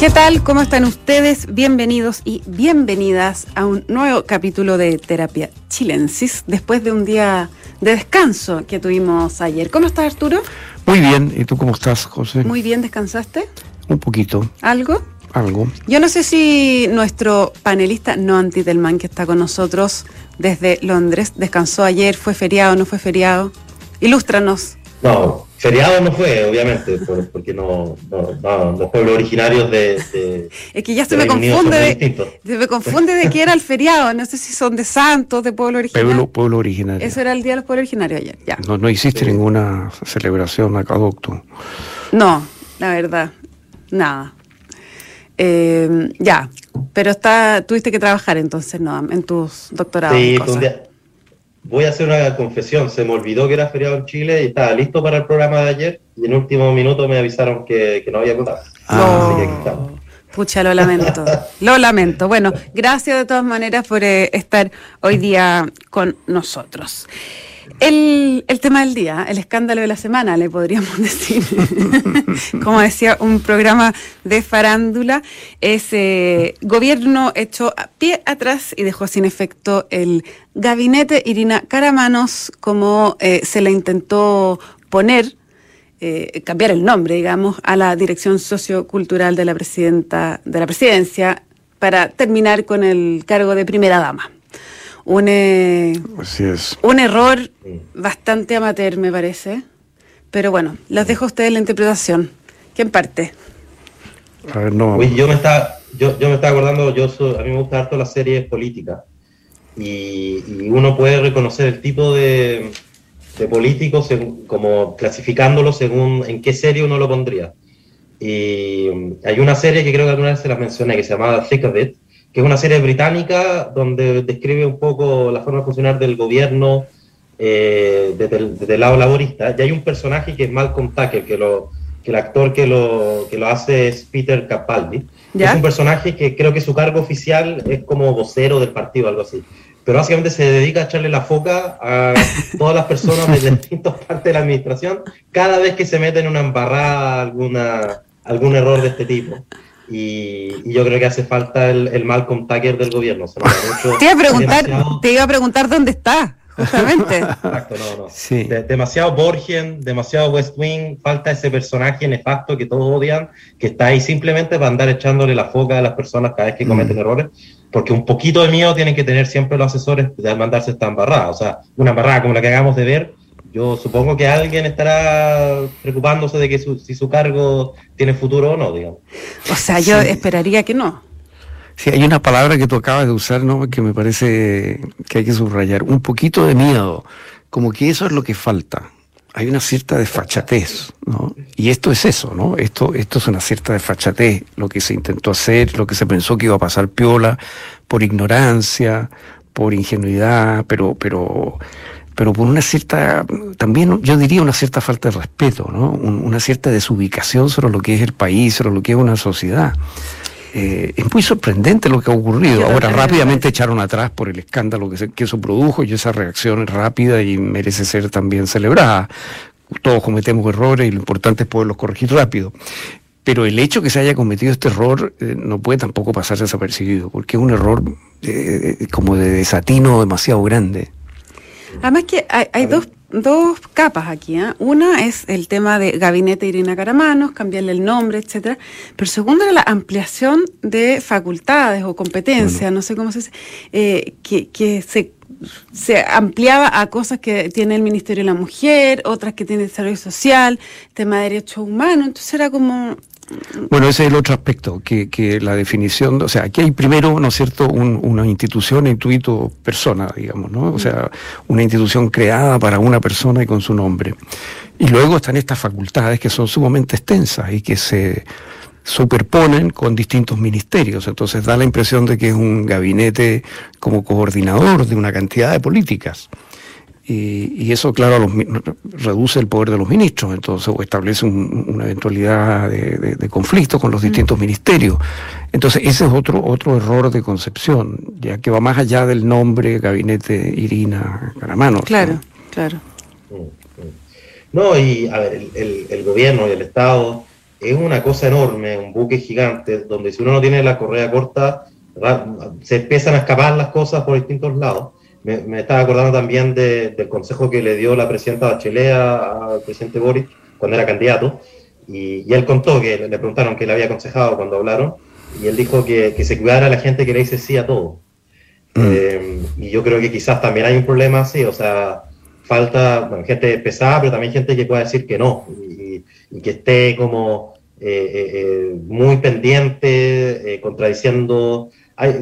¿Qué tal? ¿Cómo están ustedes? Bienvenidos y bienvenidas a un nuevo capítulo de Terapia Chilensis después de un día de descanso que tuvimos ayer. ¿Cómo estás, Arturo? Muy bien. ¿Y tú cómo estás, José? Muy bien, ¿descansaste? Un poquito. ¿Algo? Algo. Yo no sé si nuestro panelista no Antitelman, que está con nosotros desde Londres, descansó ayer, fue feriado, no fue feriado. Ilústranos. No, feriado no fue, obviamente, porque no, los pueblos originarios de, es que ya se me confunde de, se me confunde de que era el feriado, no sé si son de santos, de pueblo originario. Pueblo, pueblo originario. Eso era el día de los pueblos originarios ayer, ya. No, no hiciste ninguna celebración acá, doctor. No, la verdad, nada. Eh, ya, pero está, tuviste que trabajar entonces, ¿no? En tus doctorados. Sí, voy a hacer una confesión, se me olvidó que era feriado en Chile y estaba listo para el programa de ayer y en último minuto me avisaron que, no había votado. Ah. Pucha, lo lamento, lo lamento. Bueno, gracias de todas maneras por eh, estar hoy día con nosotros. El, tema del día, el escándalo de la semana, le podríamos decir. Como decía un programa de farándula, es eh, gobierno hecho a pie atrás y dejó sin efecto el gabinete Irina Caramanos, como eh, se le intentó poner, eh, cambiar el nombre, digamos, a la dirección sociocultural de la presidenta de la presidencia para terminar con el cargo de primera dama un, eh, un error bastante amateur, me parece. Pero bueno, las dejo a ustedes la interpretación. ¿Quién parte? A ver, no. yo me estaba, yo, yo me estaba acordando, yo a mí me gusta harto las series políticas. Y, uno puede reconocer el tipo de, de políticos como clasificándolo según en qué serie uno lo pondría. Y hay una serie que creo que alguna vez se la mencioné, que se llamaba Thick of It, que es una serie británica donde describe un poco la forma de funcionar del gobierno eh, desde, el, lado laborista. Y hay un personaje que es Malcolm Tucker, que, lo, que el actor que lo, que lo hace es Peter Capaldi. Es un personaje que creo que su cargo oficial es como vocero del partido, algo así. Pero básicamente se dedica a echarle la foca a todas las personas de distintas partes de la administración cada vez que se mete en una embarrada, alguna, algún error de este tipo. Y, yo creo que hace falta el, el Malcolm Tucker del gobierno. te, iba a preguntar, te iba a preguntar dónde está, justamente. Exacto, no, no. demasiado Borgen, demasiado West Wing, falta ese personaje nefasto que todos odian, que está ahí simplemente para andar echándole la foca a las personas cada vez que cometen mm. errores, porque un poquito de miedo tienen que tener siempre los asesores de mandarse esta embarrada. O sea, una embarrada como la que acabamos de ver yo supongo que alguien estará preocupándose de que si su cargo tiene futuro o no, digamos. O sea, yo esperaría que no. Sí, hay una palabra que tú acabas de usar, ¿no? Que me parece que hay que subrayar. Un poquito de miedo. Como que eso es lo que falta. Hay una cierta desfachatez, ¿no? Y esto es eso, ¿no? Esto, esto es una cierta desfachatez. Lo que se intentó hacer, lo que se pensó que iba a pasar piola, por ignorancia, por ingenuidad, pero, pero pero por una cierta, también yo diría una cierta falta de respeto, ¿no? una cierta desubicación sobre lo que es el país, sobre lo que es una sociedad. Eh, es muy sorprendente lo que ha ocurrido. Ahora rápidamente echaron atrás por el escándalo que, que eso produjo y esa reacción es rápida y merece ser también celebrada. Todos cometemos errores y lo importante es poderlos corregir rápido. Pero el hecho que se haya cometido este error eh, no puede tampoco pasar desapercibido, porque es un error eh, como de desatino demasiado grande. Además que hay, dos, dos, capas aquí. ¿eh? Una es el tema de Gabinete Irina Caramanos, cambiarle el nombre, etcétera. Pero segundo era la ampliación de facultades o competencias, no sé cómo se dice, eh, que, que se se ampliaba a cosas que tiene el Ministerio de la Mujer, otras que tiene el Desarrollo Social, tema de derechos humanos, entonces era como bueno, ese es el otro aspecto, que, la definición, o sea, aquí hay primero, ¿no es cierto?, una institución, intuito persona, digamos, ¿no? O sea, una institución creada para una persona y con su nombre. Y luego están estas facultades que son sumamente extensas y que se superponen con distintos ministerios. Entonces da la impresión de que es un gabinete como coordinador de una cantidad de políticas. Y, eso, claro, reduce el poder de los ministros, entonces, o establece una eventualidad de, conflicto con los mm. distintos ministerios. Entonces, ese es otro, otro error de concepción, ya que va más allá del nombre Gabinete Irina Caramano. Claro, claro. No, y a ver, el, gobierno y el Estado es una cosa enorme, un buque gigante, donde si uno no tiene la correa corta, se empiezan a escapar las cosas por distintos lados. Me, estaba acordando también del consejo que le dio la presidenta Bachelet al presidente Boris cuando era candidato, y, él contó que le, preguntaron qué le había aconsejado cuando hablaron, y él dijo que, se cuidara a la gente que le dice sí a todo. Mm. Eh, y yo creo que quizás también hay un problema así, o sea, falta gente pesada, pero también gente que pueda decir que no, y, que esté como eh, eh, muy pendiente, contradiciendo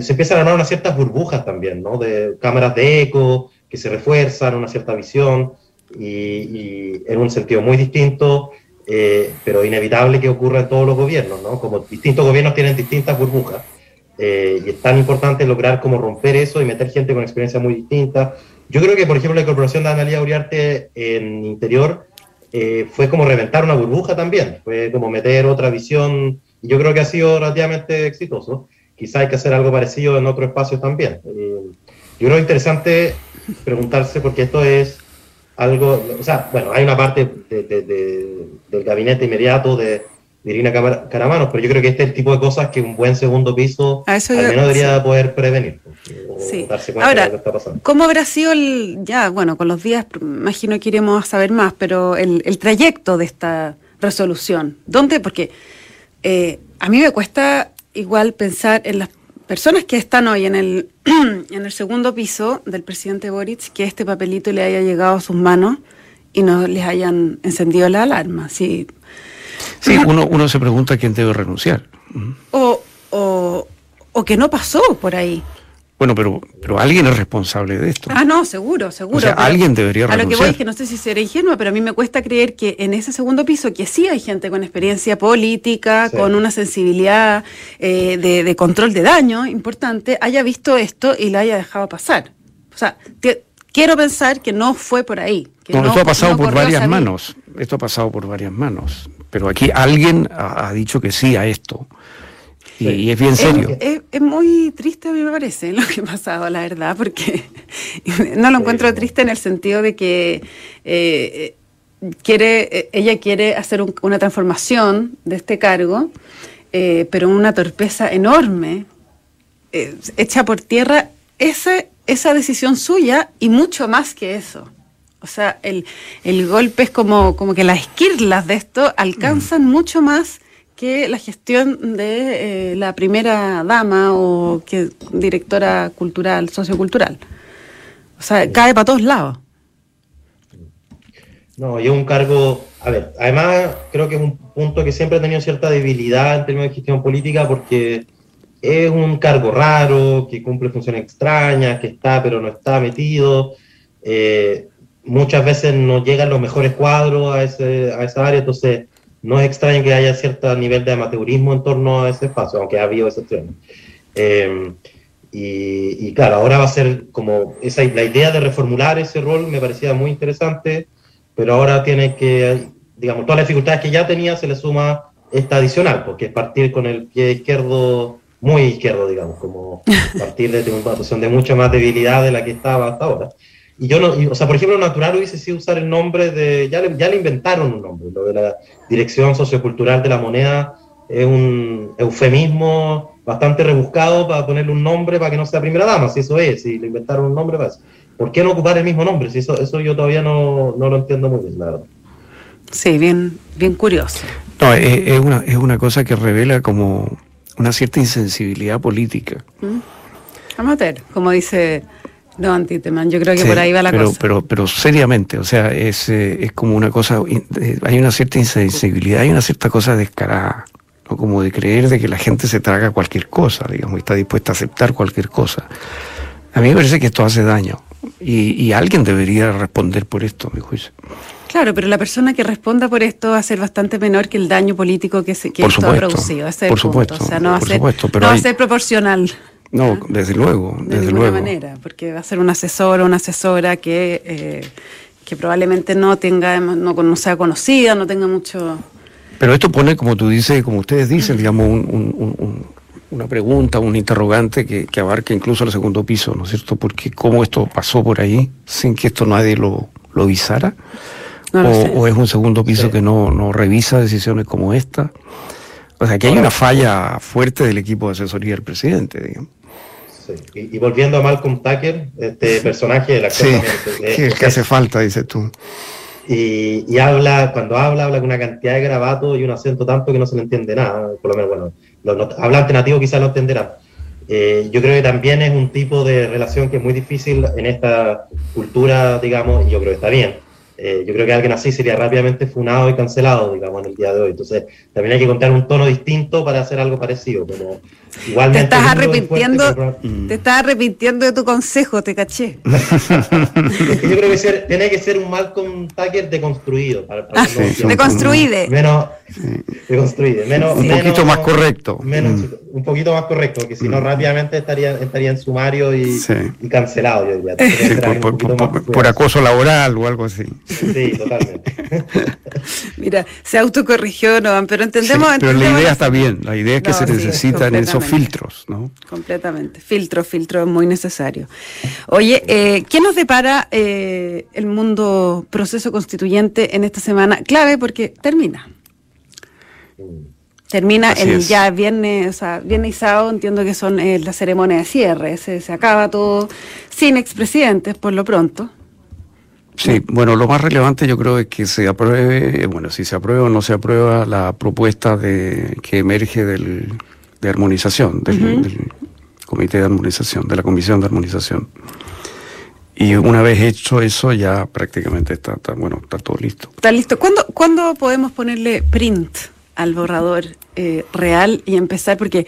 se empiezan a armar unas ciertas burbujas también, ¿no? De cámaras de eco que se refuerzan, una cierta visión, y, en un sentido muy distinto, eh, pero inevitable que ocurra en todos los gobiernos, ¿no? Como distintos gobiernos tienen distintas burbujas, eh, y es tan importante lograr como romper eso y meter gente con experiencia muy distinta. Yo creo que, por ejemplo, la incorporación de Analia Uriarte en Interior eh, fue como reventar una burbuja también, fue como meter otra visión, y yo creo que ha sido relativamente exitoso quizá hay que hacer algo parecido en otro espacio también. Eh, yo creo interesante preguntarse, porque esto es algo, o sea, bueno, hay una parte del gabinete inmediato de, Irina Caramanos, pero yo creo que este es el tipo de cosas que un buen segundo piso al menos debería poder prevenir. sí. darse cuenta Ahora, de lo que está pasando. ¿cómo habrá sido el, ya, bueno, con los días, imagino que iremos a saber más, pero el, el trayecto de esta resolución? ¿Dónde? Porque eh, a mí me cuesta igual pensar en las personas que están hoy en el, en el segundo piso del presidente Boric, que este papelito le haya llegado a sus manos y no les hayan encendido la alarma. Sí, sí uno, uno se pregunta quién debe renunciar. O, o, o que no pasó por ahí. Bueno, pero, pero alguien es responsable de esto. Ah, no, seguro, seguro. O sea, alguien debería renunciar. A lo que voy es que no sé si seré ingenua, pero a mí me cuesta creer que en ese segundo piso, que sí hay gente con experiencia política, con una sensibilidad eh, de, control de daño importante, haya visto esto y lo haya dejado pasar. O sea, quiero pensar que no fue por ahí. Que esto ha pasado por varias manos. Esto ha pasado por varias manos. Pero aquí alguien ha dicho que sí a esto. Y, es bien serio. Es, muy triste, a mí me parece, lo que ha pasado, la verdad, porque no lo encuentro triste en el sentido de que eh, quiere, ella quiere hacer una transformación de este cargo, eh, pero una torpeza enorme, eh, hecha por tierra esa, esa decisión suya y mucho más que eso. O sea, el, el golpe es como, como que las esquirlas de esto alcanzan mm. mucho más que la gestión de eh, la primera dama o que directora cultural, sociocultural. O sea, cae para todos lados. No, y es un cargo, a ver, además creo que es un punto que siempre ha tenido cierta debilidad en términos de gestión política porque es un cargo raro, que cumple funciones extrañas, que está pero no está metido. Eh, muchas veces no llegan los mejores cuadros a, ese, a esa área, entonces no es extraño que haya cierto nivel de amateurismo en torno a ese espacio, aunque ha habido excepciones. Eh, y, claro, ahora va a ser como esa, la idea de reformular ese rol me parecía muy interesante, pero ahora tiene que, digamos, todas las dificultades que ya tenía se le suma esta adicional, porque es partir con el pie izquierdo, muy izquierdo, digamos, como partir de una posición de mucha más debilidad de la que estaba hasta ahora. Y yo no, o sea, por ejemplo, natural hubiese sido usar el nombre de, ya le, ya le inventaron un nombre, lo de la Dirección Sociocultural de la Moneda es un eufemismo bastante rebuscado para ponerle un nombre para que no sea primera dama, si eso es, si le inventaron un nombre para eso. ¿Por qué no ocupar el mismo nombre? Si eso, eso yo todavía no, no lo entiendo muy bien, la verdad. Sí, bien, bien curioso. No, es, es, una, es una cosa que revela como una cierta insensibilidad política. ¿Mm? Amateur, como dice no, Antiteman, yo creo que por ahí va la pero, cosa. Pero, pero seriamente, o sea, es, eh, es como una cosa, eh, hay una cierta insensibilidad, hay una cierta cosa descarada, ¿no? como de creer de que la gente se traga cualquier cosa, digamos, y está dispuesta a aceptar cualquier cosa. A mí me parece que esto hace daño y, alguien debería responder por esto, a mi juicio. Claro, pero la persona que responda por esto va a ser bastante menor que el daño político que, se, que esto ha producido. por supuesto, o sea, no, va, ser, no va a ser proporcional. No, desde luego, de desde luego. manera, porque va a ser un asesor o una asesora que, eh, que probablemente no tenga, no, no sea conocida, no tenga mucho... Pero esto pone, como tú dices, como ustedes dicen, digamos, una pregunta, un interrogante que, que abarca incluso el segundo piso, ¿no es cierto? Porque cómo esto pasó por ahí sin que esto nadie lo, lo avisara. o, es un segundo piso que no, no revisa decisiones como esta. O sea, que hay una falla fuerte del equipo de asesoría del presidente, digamos. Y, volviendo a Malcolm Tucker, este personaje de la sí, que, hace falta, dices tú. Y, habla, cuando habla, habla con una cantidad de grabatos y un acento tanto que no se le entiende nada. Por lo menos, bueno, los, hablantes nativos quizás lo entenderán. Eh, yo creo que también es un tipo de relación que es muy difícil en esta cultura, digamos, y yo creo que está bien. Eh, yo creo que alguien así sería rápidamente funado y cancelado, digamos, en el día de hoy. Entonces, también hay que contar un tono distinto para hacer algo parecido. Pero igualmente te estás arrepintiendo, te estás arrepintiendo de tu consejo, te caché. yo creo que tiene que ser un Malcolm Tucker deconstruido. Para, para ah, deconstruide. Menos, deconstruide. Menos, un poquito más correcto. Menos, mm. Un poquito más correcto, porque si no mm. rápidamente estaría, estaría en sumario y, y cancelado, yo diría. por acoso laboral o algo así. Sí, totalmente. Mira, se autocorrigió, no, pero entendemos. pero la idea está bien, la idea es que se necesitan esos filtros, ¿no? Completamente, filtro, filtro muy necesario. Oye, eh, ¿qué nos depara eh, el mundo proceso constituyente en esta semana? Clave porque termina. Termina el ya viernes, o sea, viernes y sábado entiendo que son eh, la ceremonia de cierre, se, se acaba todo sin expresidentes por lo pronto. Sí, bueno, lo más relevante yo creo es que se apruebe, bueno, si se aprueba o no se aprueba la propuesta de que emerge del, de armonización, del, comité de armonización, de la comisión de armonización. Y una vez hecho eso, ya prácticamente está, bueno, está todo listo. Está listo. ¿Cuándo, ¿cuándo podemos ponerle print al borrador eh, real y empezar? Porque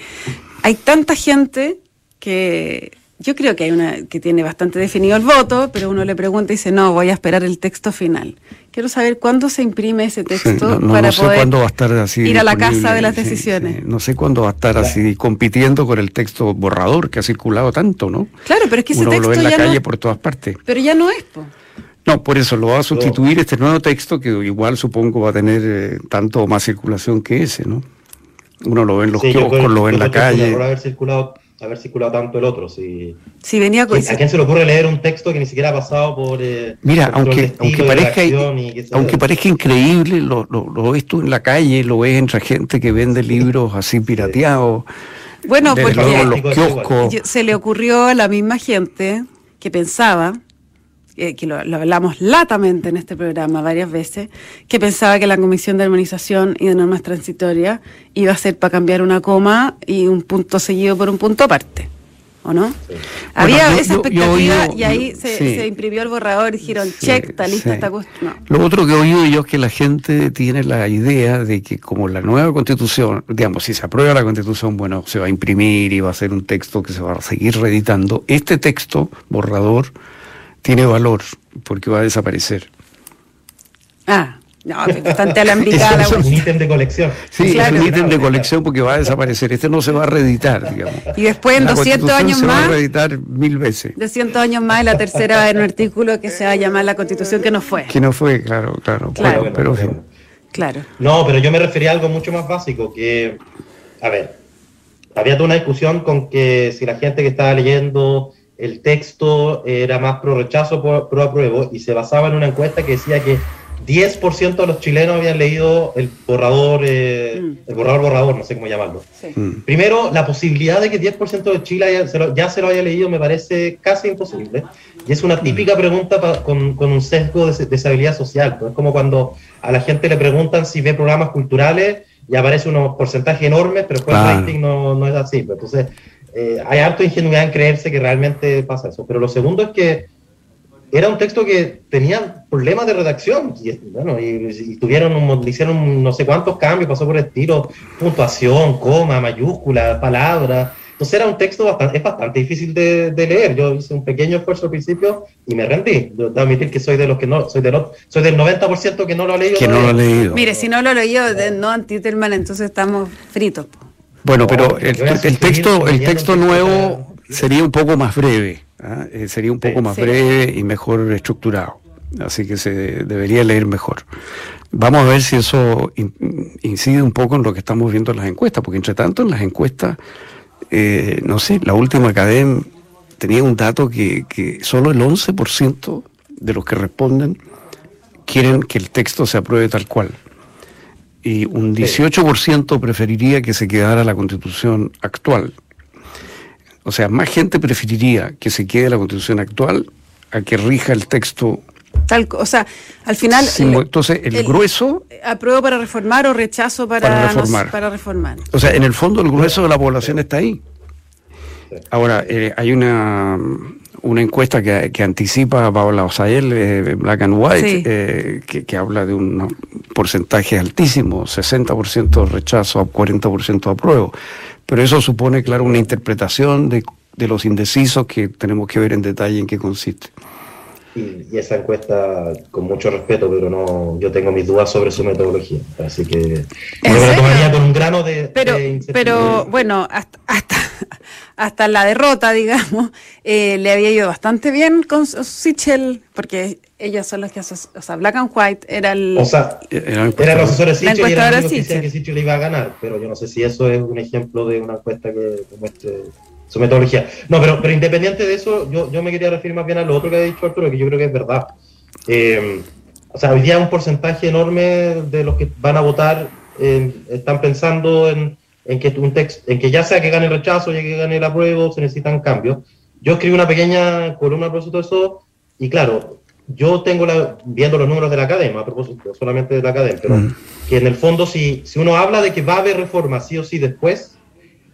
hay tanta gente que yo creo que hay una que tiene bastante definido el voto, pero uno le pregunta y dice, no, voy a esperar el texto final. Quiero saber cuándo se imprime ese texto para poder va a estar así ir a la casa de las decisiones. no sé cuándo va a estar así compitiendo con el texto borrador que ha circulado tanto, ¿no? Claro, pero es que ese texto lo ve en la calle por todas partes. Pero ya no es, No, por eso lo va a sustituir este nuevo texto que igual supongo va a tener eh, tanto más circulación que ese, ¿no? Uno lo ve en los kioscos, lo ve en la calle. haber circulado haber circulado tanto el otro. Si, si venía con... ¿A quién se le ocurre leer un texto que ni siquiera ha pasado por... Eh, Mira, aunque, aunque, parezca, aunque parezca increíble, lo, lo, ves tú en la calle, lo ves entre gente que vende libros así pirateados. Bueno, porque los kioscos. se le ocurrió a la misma gente que pensaba eh, que lo, hablamos latamente en este programa varias veces, que pensaba que la Comisión de Armonización y de Normas Transitorias iba a ser para cambiar una coma y un punto seguido por un punto aparte. ¿O no? Había esa expectativa y ahí se, imprimió el borrador y dijeron, check, está lista esta cuestión. Lo otro que he oído yo es que la gente tiene la idea de que como la nueva constitución, digamos, si se aprueba la constitución, bueno, se va a imprimir y va a ser un texto que se va a seguir reeditando. Este texto, borrador, tiene valor porque va a desaparecer. Ah, no, bastante alambicada. es un ítem de colección. Sí, es un ítem de colección porque va a desaparecer. Este no se va a reeditar, digamos. Y después en 200 años se más. va a reeditar mil veces. 200 años más, la tercera va en un artículo que se va a llamar La Constitución que no fue. Que no fue, claro, claro. claro pero, Claro. No, pero yo me refería a algo mucho más básico, que, a ver, había toda una discusión con que si la gente que estaba leyendo el texto era más pro rechazo, pro, apruebo, y se basaba en una encuesta que decía que 10% de los chilenos habían leído el borrador, eh, mm. el borrador borrador, no sé cómo llamarlo. Mm. Primero, la posibilidad de que 10% de Chile ya se, lo, haya leído me parece casi imposible. Y es una típica pregunta con, con, un sesgo de deshabilidad social. Es como cuando a la gente le preguntan si ve programas culturales y aparece unos porcentajes enormes, pero después el rating no, no es así. Pues entonces, eh, hay harto ingenuidad en creerse que realmente pasa eso. Pero lo segundo es que era un texto que tenía problemas de redacción y, bueno, y, tuvieron hicieron no sé cuántos cambios, pasó por estilo, puntuación, coma, mayúscula, palabra. Entonces era un texto bastante, es bastante difícil de, leer. Yo hice un pequeño esfuerzo al principio y me rendí. Yo debo admitir que soy de los que no, soy, de los, soy del 90% que no lo ha leído. Que no lo ha leído. Mire, si no lo he leído, no antitermal, entonces estamos fritos. Bueno, pero el, texto, el texto nuevo sería un poco más breve, ¿ah? eh, sería un poco más breve y mejor estructurado, así que se debería leer mejor. Vamos a ver si eso incide un poco en lo que estamos viendo en las encuestas, porque entre tanto en las encuestas, eh, no sé, la última cadena tenía un dato que, que solo el 11% de los que responden quieren que el texto se apruebe tal cual. Y un 18% preferiría que se quedara la constitución actual. O sea, más gente preferiría que se quede la constitución actual a que rija el texto Tal, o sea, al final. entonces, el, grueso. ¿Apruebo para reformar o rechazo para, reformar. para reformar? O sea, en el fondo, el grueso de la población está ahí. Ahora, eh, hay una, una encuesta que, que anticipa a Paola Osael, eh, Black and White, eh, que, habla de un porcentaje altísimo, 60% rechazo a 40% apruebo. Pero eso supone, claro, una interpretación de, de los indecisos que tenemos que ver en detalle en qué consiste. Y, esa encuesta, con mucho respeto, pero no, yo tengo mis dudas sobre su metodología. Así que la tomaría con un grano de. Pero, pero bueno, hasta, hasta, la derrota, digamos, eh, le había ido bastante bien con Sichel, porque ellos son los que. O sea, Black and White era el. O sea, era, el profesor de Sichel y era que decían que Sichel iba a ganar, pero yo no sé si eso es un ejemplo de una encuesta que muestre su metodología. No, pero, pero independiente de eso, yo, yo me quería referir más bien a lo otro que ha dicho Arturo, que yo creo que es verdad. Eh, o sea, hoy día un porcentaje enorme de los que van a votar están pensando en, en que un texto, en que ya sea que gane el rechazo, ya que gane el apruebo, se necesitan cambios. Yo escribí una pequeña columna a propósito de eso, y claro, yo tengo la, viendo los números de la academia, a propósito solamente de la academia, pero mm. que en el fondo si, si uno habla de que va a haber reforma sí o sí después,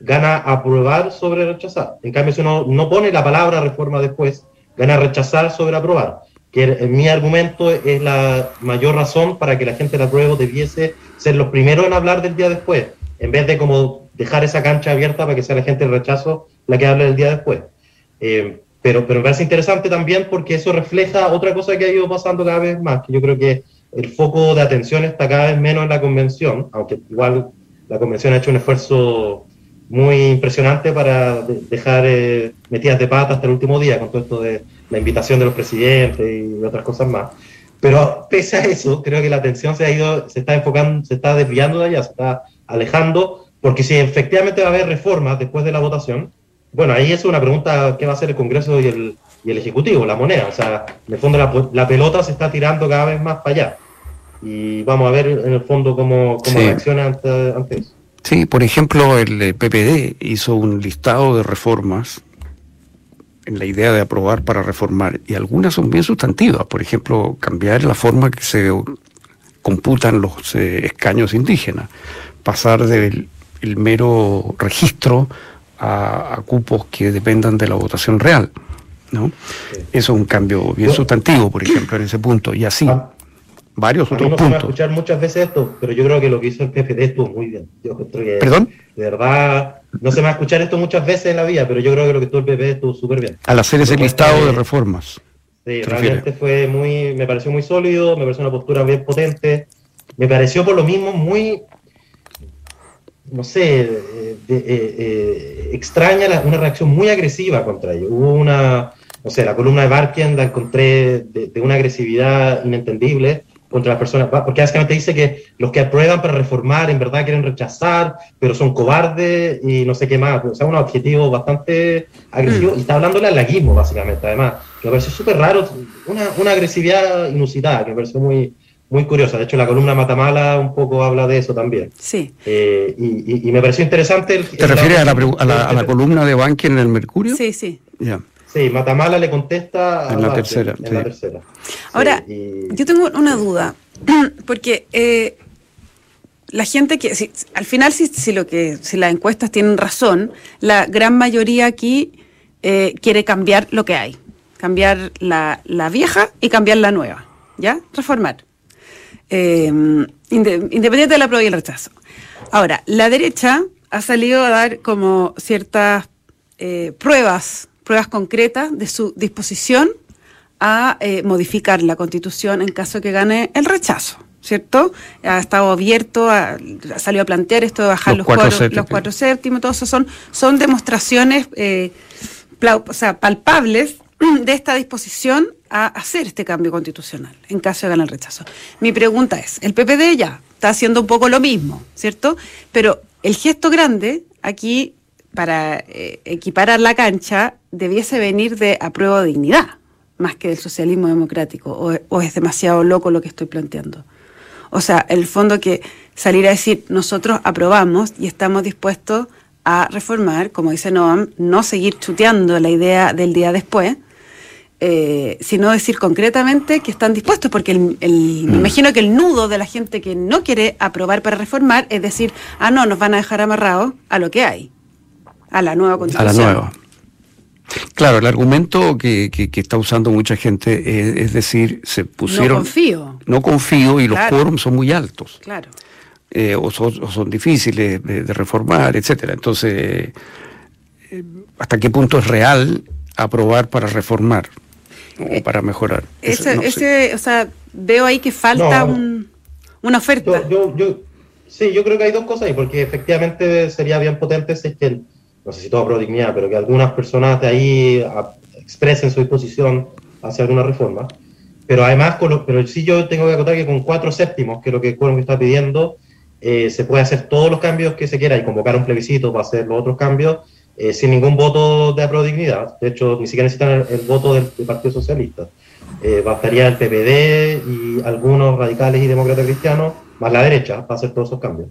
gana aprobar sobre rechazar. En cambio, si uno no pone la palabra reforma después, gana rechazar sobre aprobar. Que en mi argumento es la mayor razón para que la gente de apruebo debiese ser los primeros en hablar del día después, en vez de como dejar esa cancha abierta para que sea la gente del rechazo la que hable del día después. Eh, pero, pero me parece interesante también porque eso refleja otra cosa que ha ido pasando cada vez más, que yo creo que el foco de atención está cada vez menos en la convención, aunque igual la convención ha hecho un esfuerzo muy impresionante para dejar eh, metidas de pata hasta el último día con todo esto de la invitación de los presidentes y otras cosas más. Pero pese a eso, creo que la atención se ha ido, se está enfocando, se está desviando de allá, se está alejando, porque si efectivamente va a haber reformas después de la votación, bueno, ahí es una pregunta que va a hacer el Congreso y el, y el Ejecutivo, la moneda. O sea, en el fondo la, la, pelota se está tirando cada vez más para allá. Y vamos a ver en el fondo cómo, cómo reacciona ante, ante eso. Sí, por ejemplo, el PPD hizo un listado de reformas en la idea de aprobar para reformar, y algunas son bien sustantivas, por ejemplo, cambiar la forma que se computan los eh, escaños indígenas, pasar del mero registro a, cupos que dependan de la votación real. ¿no? Eso es un cambio bien sustantivo, por ejemplo, en ese punto, y así. Ah, varios otros no puntos. A escuchar muchas veces esto, pero yo creo que lo que hizo el PPD estuvo muy bien. Yo creo que, ¿Perdón? De verdad, no se me va a escuchar esto muchas veces en la vida, pero yo creo que lo que tuvo el PPD estuvo súper bien. Al hacer ese listado de reformas. Sí, realmente fue muy, me pareció muy sólido, me pareció una postura bien potente, me pareció por lo mismo muy, no sé, eh, eh, extraña, una reacción muy agresiva contra ellos. Hubo una, no sé, la columna de Barkian la encontré de una agresividad inentendible contra las personas, porque básicamente dice que los que aprueban para reformar en verdad quieren rechazar, pero son cobardes y no sé qué más, o sea, un objetivo bastante agresivo, mm. y está hablándole al laguismo, básicamente, además, que me pareció súper raro, una, una, agresividad inusitada, que me pareció muy, muy curiosa, de hecho la columna Matamala un poco habla de eso también. Sí. Eh, y, y, me pareció interesante... El, ¿Te refieres a la, a la, a la columna de Banqui en el Mercurio? Sí, sí. Ya. Sí, Matamala le contesta en la tercera. En la tercera. Ahora, yo tengo una duda, porque eh, la gente que, si, al final, si, si, lo que, si las encuestas tienen razón, la gran mayoría aquí eh, quiere cambiar lo que hay, cambiar la, la, vieja y cambiar la nueva, ¿ya? Reformar. Eh, independiente de la prueba y el rechazo. Ahora, la derecha ha salido a dar como ciertas pruebas pruebas concretas de su disposición a eh, modificar la constitución en caso que gane el rechazo. ¿Cierto? Ha estado abierto, ha, salido a plantear esto de bajar los, cuatro, los cuatro séptimos, todo eso son, son demostraciones eh, o sea, palpables de esta disposición a hacer este cambio constitucional en caso de ganar el rechazo. Mi pregunta es, el PPD ya está haciendo un poco lo mismo, ¿cierto? Pero el gesto grande aquí para eh, equiparar la cancha debiese venir de apruebo dignidad, más que del socialismo democrático, o, es demasiado loco lo que estoy planteando. O sea, el fondo que salir a decir, nosotros aprobamos y estamos dispuestos a reformar, como dice Noam, no seguir chuteando la idea del día después, eh, sino decir concretamente que están dispuestos, porque me mm. imagino que el nudo de la gente que no quiere aprobar para reformar es decir, ah, no, nos van a dejar amarrados a lo que hay, a la nueva constitución. A la nueva. Claro, el argumento que, está usando mucha gente es, decir, se pusieron... No confío. No confío y los quórums son muy altos. Claro. Eh, o, son, difíciles de, reformar, etcétera. Entonces, eh, ¿hasta qué punto es real aprobar para reformar o eh, para mejorar? Ese, o sea, veo ahí que falta una oferta. Yo, yo, sí, yo creo que hay dos cosas ahí, porque efectivamente sería bien potente si es que no sé si todo pro dignidad, pero que algunas personas de ahí expresen su disposición hacia alguna reforma. Pero además, con pero sí yo tengo que acotar que con cuatro séptimos, que es lo que el Quórum está pidiendo, eh, se puede hacer todos los cambios que se quiera y convocar un plebiscito para hacer los otros cambios eh, sin ningún voto de pro dignidad. De hecho, ni siquiera necesitan el, voto del, Partido Socialista. Eh, bastaría el PPD y algunos radicales y demócratas cristianos, más la derecha, para hacer todos esos cambios.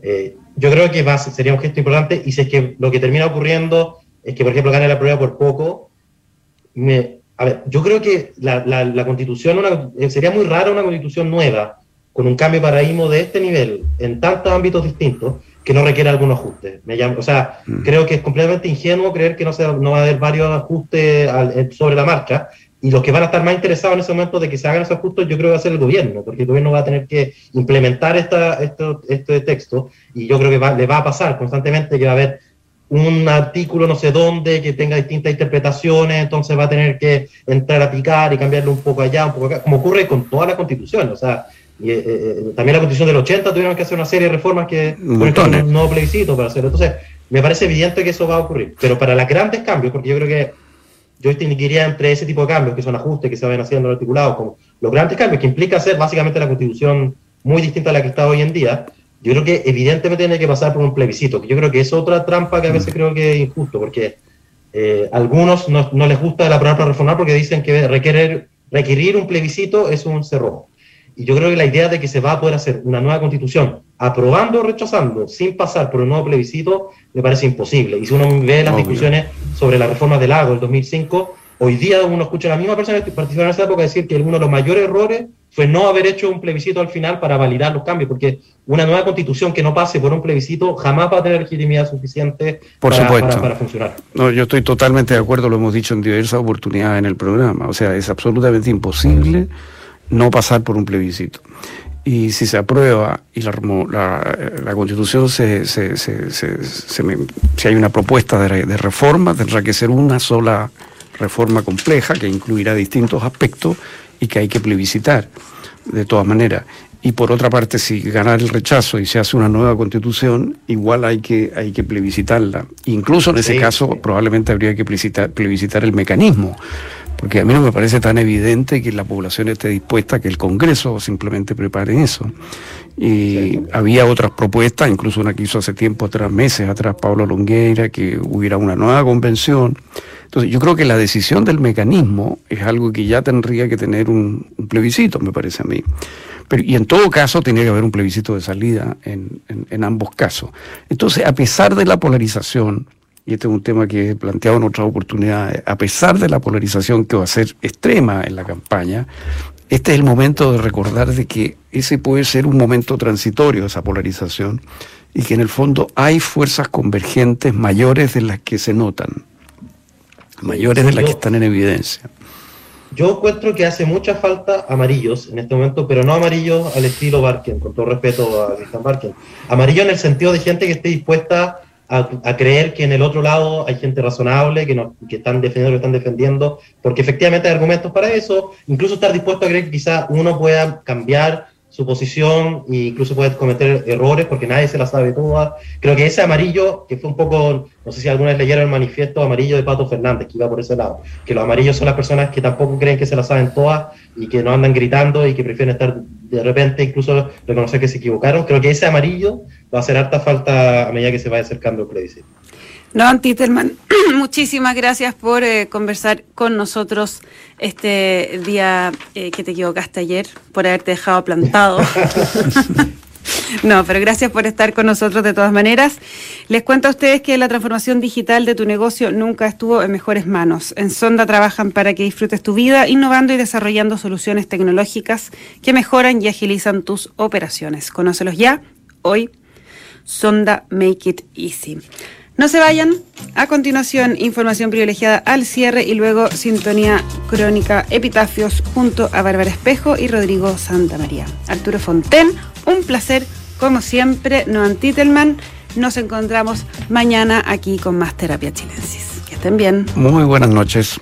Eh, yo creo que va, sería un gesto importante y si es que lo que termina ocurriendo es que, por ejemplo, gane la prueba por poco, me, a ver, yo creo que la, la, constitución, eh, sería muy rara una constitución nueva, con un cambio de paradigma de este nivel, en tantos ámbitos distintos, que no requiera algún ajuste. Me llamo, o sea, mm. creo que es completamente ingenuo creer que no, no va a haber varios ajustes sobre la marcha, y los que van a estar más interesados en ese momento de que se hagan esos ajustes, yo creo que va a ser el gobierno, porque el gobierno va a tener que implementar esta, esto, este texto y yo creo que le va a pasar constantemente que va a haber un artículo no sé dónde que tenga distintas interpretaciones, entonces va a tener que entrar a picar y cambiarlo un poco allá, un poco acá, como ocurre con toda la constitución. O sea, y, eh, eh, también la constitución del 80 tuvieron que hacer una serie de reformas que un nuevo plebiscito para hacerlo. Entonces, me parece evidente que eso va a ocurrir. Pero para los grandes cambios, porque yo creo que yo distinguiría entre ese tipo de cambios, que son ajustes que se van haciendo articulados, como los grandes cambios, que implica hacer básicamente la constitución muy distinta a la que está hoy en día, yo creo que evidentemente tiene que pasar por un plebiscito, que yo creo que es otra trampa que a veces mm. creo que es injusto, porque eh, algunos no, no, les gusta la palabra reformar porque dicen que requerir, requerir un plebiscito es un cerrojo. Y yo creo que la idea de que se va a poder hacer una nueva constitución aprobando o rechazando sin pasar por un nuevo plebiscito me parece imposible. Y si uno ve las discusiones sobre la reforma del lago del 2005, hoy día uno escucha a la misma persona que participó en esa época decir que uno de los mayores errores fue no haber hecho un plebiscito al final para validar los cambios, porque una nueva constitución que no pase por un plebiscito jamás va a tener legitimidad suficiente para, para, funcionar. No, yo estoy totalmente de acuerdo, lo hemos dicho en diversas oportunidades en el programa. O sea, es absolutamente imposible no pasar por un plebiscito. Y si se aprueba y la, la, constitución se, se, se, si hay una propuesta de, de, reforma, tendrá que ser una sola reforma compleja que incluirá distintos aspectos y que hay que plebiscitar de todas maneras. Y por otra parte, si gana el rechazo y se hace una nueva constitución, igual hay que, hay que plebiscitarla. Incluso en ese caso, probablemente habría que plebiscitar, plebiscitar el mecanismo porque a mí no me parece tan evidente que la población esté dispuesta a que el Congreso simplemente prepare eso. Y había otras propuestas, incluso una que hizo hace tiempo atrás, meses atrás, Pablo Longueira, que hubiera una nueva convención. Entonces, yo creo que la decisión del mecanismo es algo que ya tendría que tener un, plebiscito, me parece a mí. Pero, y en todo caso, tiene que haber un plebiscito de salida en, en ambos casos. Entonces, a pesar de la polarización, y este es un tema que he planteado en otras oportunidades, a pesar de la polarización que va a ser extrema en la campaña, este es el momento de recordar de que ese puede ser un momento transitorio, esa polarización, y que en el fondo hay fuerzas convergentes mayores de las que se notan, mayores de las que están en evidencia. Yo encuentro que hace mucha falta amarillos en este momento, pero no amarillos al estilo Barken, con todo respeto a Christian Barken. Amarillo en el sentido de gente que esté dispuesta a, creer que en el otro lado hay gente razonable, que, no, que están defendiendo lo que están defendiendo, porque efectivamente hay argumentos para eso, incluso estar dispuesto a creer que quizá uno pueda cambiar su posición e incluso puede cometer errores porque nadie se la sabe toda. Creo que ese amarillo, que fue un poco, no sé si alguna vez leyeron el manifiesto amarillo de Pato Fernández, que iba por ese lado, que los amarillos son las personas que tampoco creen que se la saben todas y que no andan gritando y que prefieren estar de repente incluso reconocer que se equivocaron. Creo que ese amarillo va a hacer harta falta a medida que se vaya acercando el plebiscito. No, Titelman, muchísimas gracias por eh, conversar con nosotros este día eh, que te equivocaste ayer, por haberte dejado plantado. No, pero gracias por estar con nosotros de todas maneras. Les cuento a ustedes que la transformación digital de tu negocio nunca estuvo en mejores manos. En Sonda trabajan para que disfrutes tu vida, innovando y desarrollando soluciones tecnológicas que mejoran y agilizan tus operaciones. Conócelos ya, hoy, Sonda Make It Easy. No se vayan. A continuación, información privilegiada al cierre y luego sintonía crónica Epitafios junto a Bárbara Espejo y Rodrigo Santa María. Arturo Fonten, un placer como siempre. Noan Titelman. Nos encontramos mañana aquí con más Terapia Chilensis. Que estén bien. Muy buenas noches.